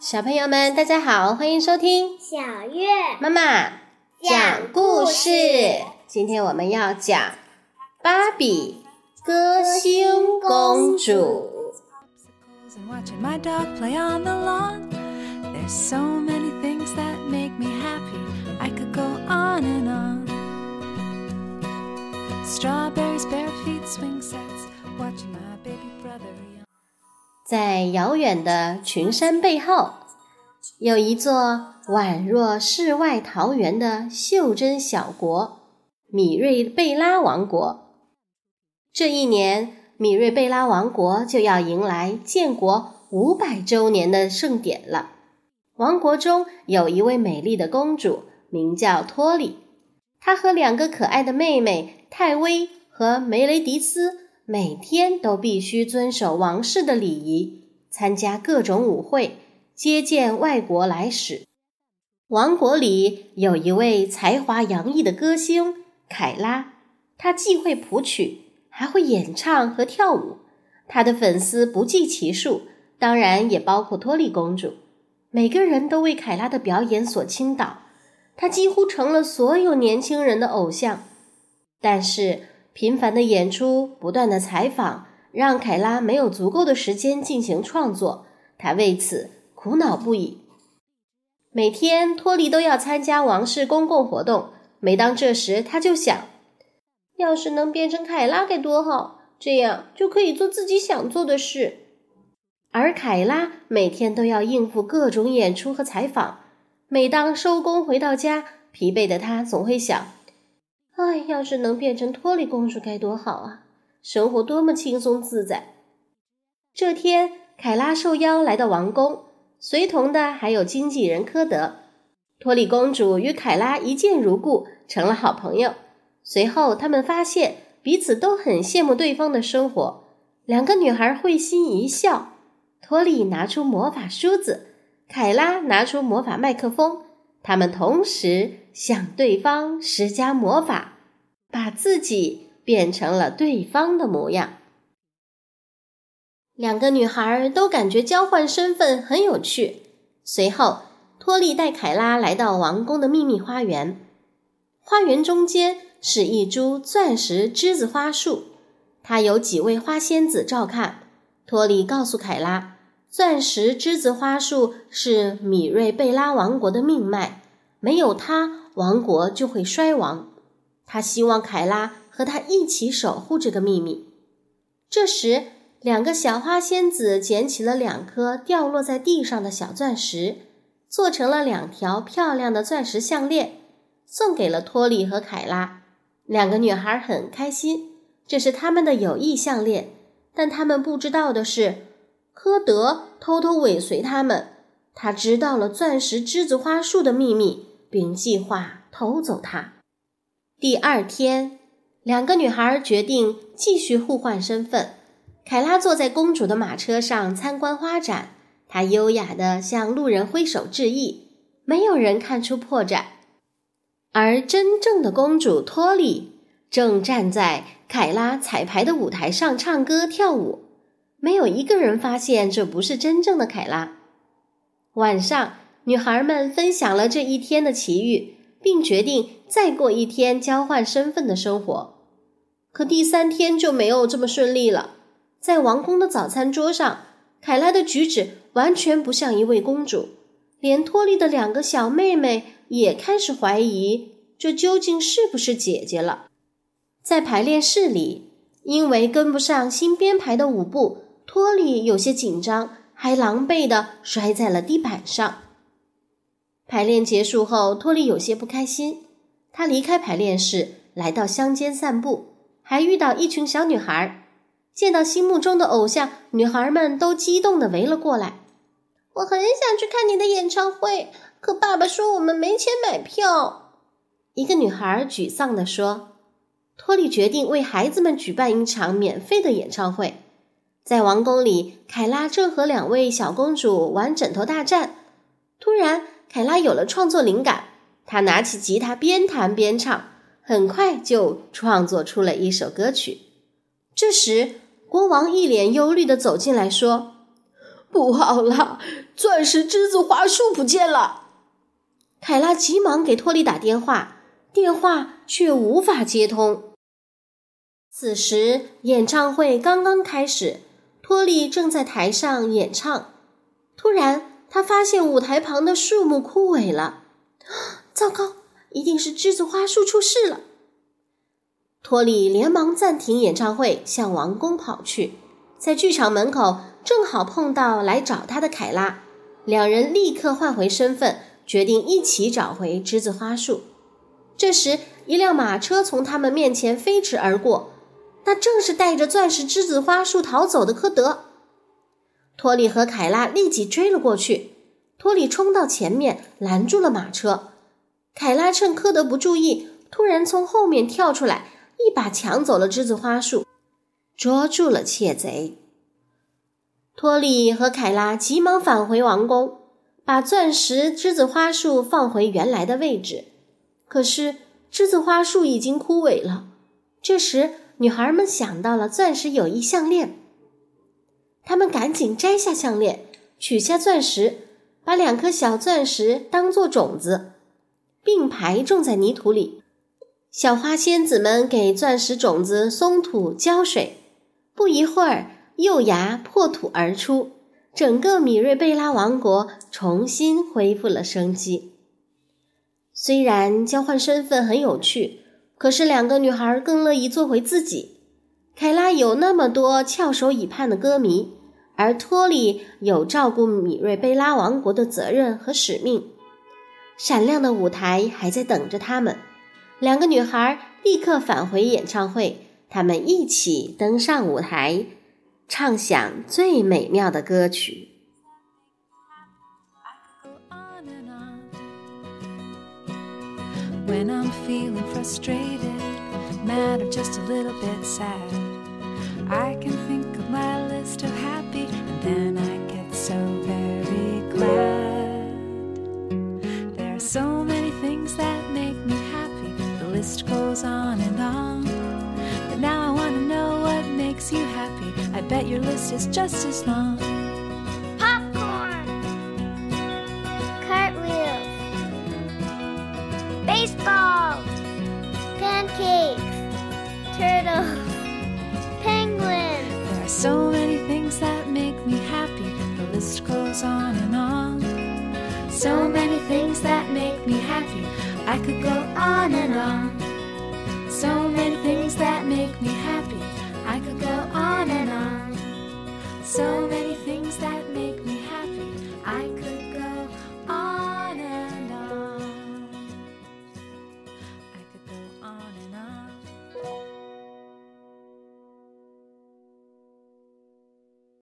小朋友们，大家好，欢迎收听小月妈妈讲故事。今天我们要讲芭比歌星公主。在遥远的群山背后，有一座宛若世外桃源的袖珍小国——米瑞贝拉王国。这一年，米瑞贝拉王国就要迎来建国五百周年的盛典了。王国中有一位美丽的公主，名叫托里。她和两个可爱的妹妹泰薇和梅雷迪斯，每天都必须遵守王室的礼仪，参加各种舞会，接见外国来使。王国里有一位才华洋溢的歌星凯拉，她既会谱曲，还会演唱和跳舞。她的粉丝不计其数，当然也包括托利公主。每个人都为凯拉的表演所倾倒，她几乎成了所有年轻人的偶像。但是，频繁的演出、不断的采访，让凯拉没有足够的时间进行创作，她为此苦恼不已。每天，托利都要参加王室公共活动。每当这时，他就想：要是能变成凯拉该多好，这样就可以做自己想做的事。而凯拉每天都要应付各种演出和采访。每当收工回到家，疲惫的她总会想：哎，要是能变成托里公主该多好啊！生活多么轻松自在。这天，凯拉受邀来到王宫，随同的还有经纪人科德。托里公主与凯拉一见如故，成了好朋友。随后，他们发现彼此都很羡慕对方的生活。两个女孩会心一笑。托里拿出魔法梳子，凯拉拿出魔法麦克风，他们同时向对方施加魔法，把自己变成了对方的模样。两个女孩都感觉交换身份很有趣。随后，托利带凯拉来到王宫的秘密花园，花园中间是一株钻石栀子花树，它有几位花仙子照看。托利告诉凯拉。钻石栀子花树是米瑞贝拉王国的命脉，没有它，王国就会衰亡。他希望凯拉和他一起守护这个秘密。这时，两个小花仙子捡起了两颗掉落在地上的小钻石，做成了两条漂亮的钻石项链，送给了托利和凯拉。两个女孩很开心，这是他们的友谊项链。但他们不知道的是。科德偷偷尾随他们，他知道了钻石栀子花树的秘密，并计划偷走它。第二天，两个女孩决定继续互换身份。凯拉坐在公主的马车上参观花展，她优雅地向路人挥手致意，没有人看出破绽。而真正的公主托莉正站在凯拉彩排的舞台上唱歌跳舞。没有一个人发现这不是真正的凯拉。晚上，女孩们分享了这一天的奇遇，并决定再过一天交换身份的生活。可第三天就没有这么顺利了。在王宫的早餐桌上，凯拉的举止完全不像一位公主，连托利的两个小妹妹也开始怀疑这究竟是不是姐姐了。在排练室里，因为跟不上新编排的舞步。托利有些紧张，还狼狈地摔在了地板上。排练结束后，托利有些不开心。他离开排练室，来到乡间散步，还遇到一群小女孩。见到心目中的偶像，女孩们都激动地围了过来。我很想去看你的演唱会，可爸爸说我们没钱买票。一个女孩沮丧地说：“托利决定为孩子们举办一场免费的演唱会。”在王宫里，凯拉正和两位小公主玩枕头大战。突然，凯拉有了创作灵感，她拿起吉他边弹边唱，很快就创作出了一首歌曲。这时，国王一脸忧虑地走进来说：“不好了，钻石栀子花树不见了！凯拉急忙给托利打电话，电话却无法接通。此时，演唱会刚刚开始，托利正在台上演唱。突然，他发现舞台旁的树木枯萎了。糟糕，一定是栀子花树出事了！托利连忙暂停演唱会，向王宫跑去。在剧场门口，正好碰到来找他的凯拉。两人立刻换回身份，决定一起找回栀子花树。这时，一辆马车从他们面前飞驰而过，那正是带着钻石栀子花树逃走的科德。托里和凯拉立即追了过去。托里冲到前面，拦住了马车。凯拉趁科德不注意，突然从后面跳出来，一把抢走了栀子花树，捉住了窃贼。托里和凯拉急忙返回王宫，把钻石栀子花树放回原来的位置。可是栀子花树已经枯萎了。这时，女孩们想到了钻石友谊项链。他们赶紧摘下项链，取下钻石，把两颗小钻石当做种子，并排种在泥土里。小花仙子们给钻石种子松土浇水，不一会儿，幼芽破土而出，整个米瑞贝拉王国重新恢复了生机。虽然交换身份很有趣，可是两个女孩更乐意做回自己。凯拉有那么多翘首以盼的歌迷。而托里有照顾米瑞贝拉王国的责任和使命。闪亮的舞台还在等着他们，两个女孩立刻返回演唱会，她们一起登上舞台，唱响最美妙的歌曲。When I'm feeling frustrated, mad or just a little bit sad. Bet your list is just as long. Popcorn, cartwheels, baseball, pancakes, turtles. Penguins. There are so many things that make me happy. The list goes on and on. So many things that make me happy. I could go on and on. So many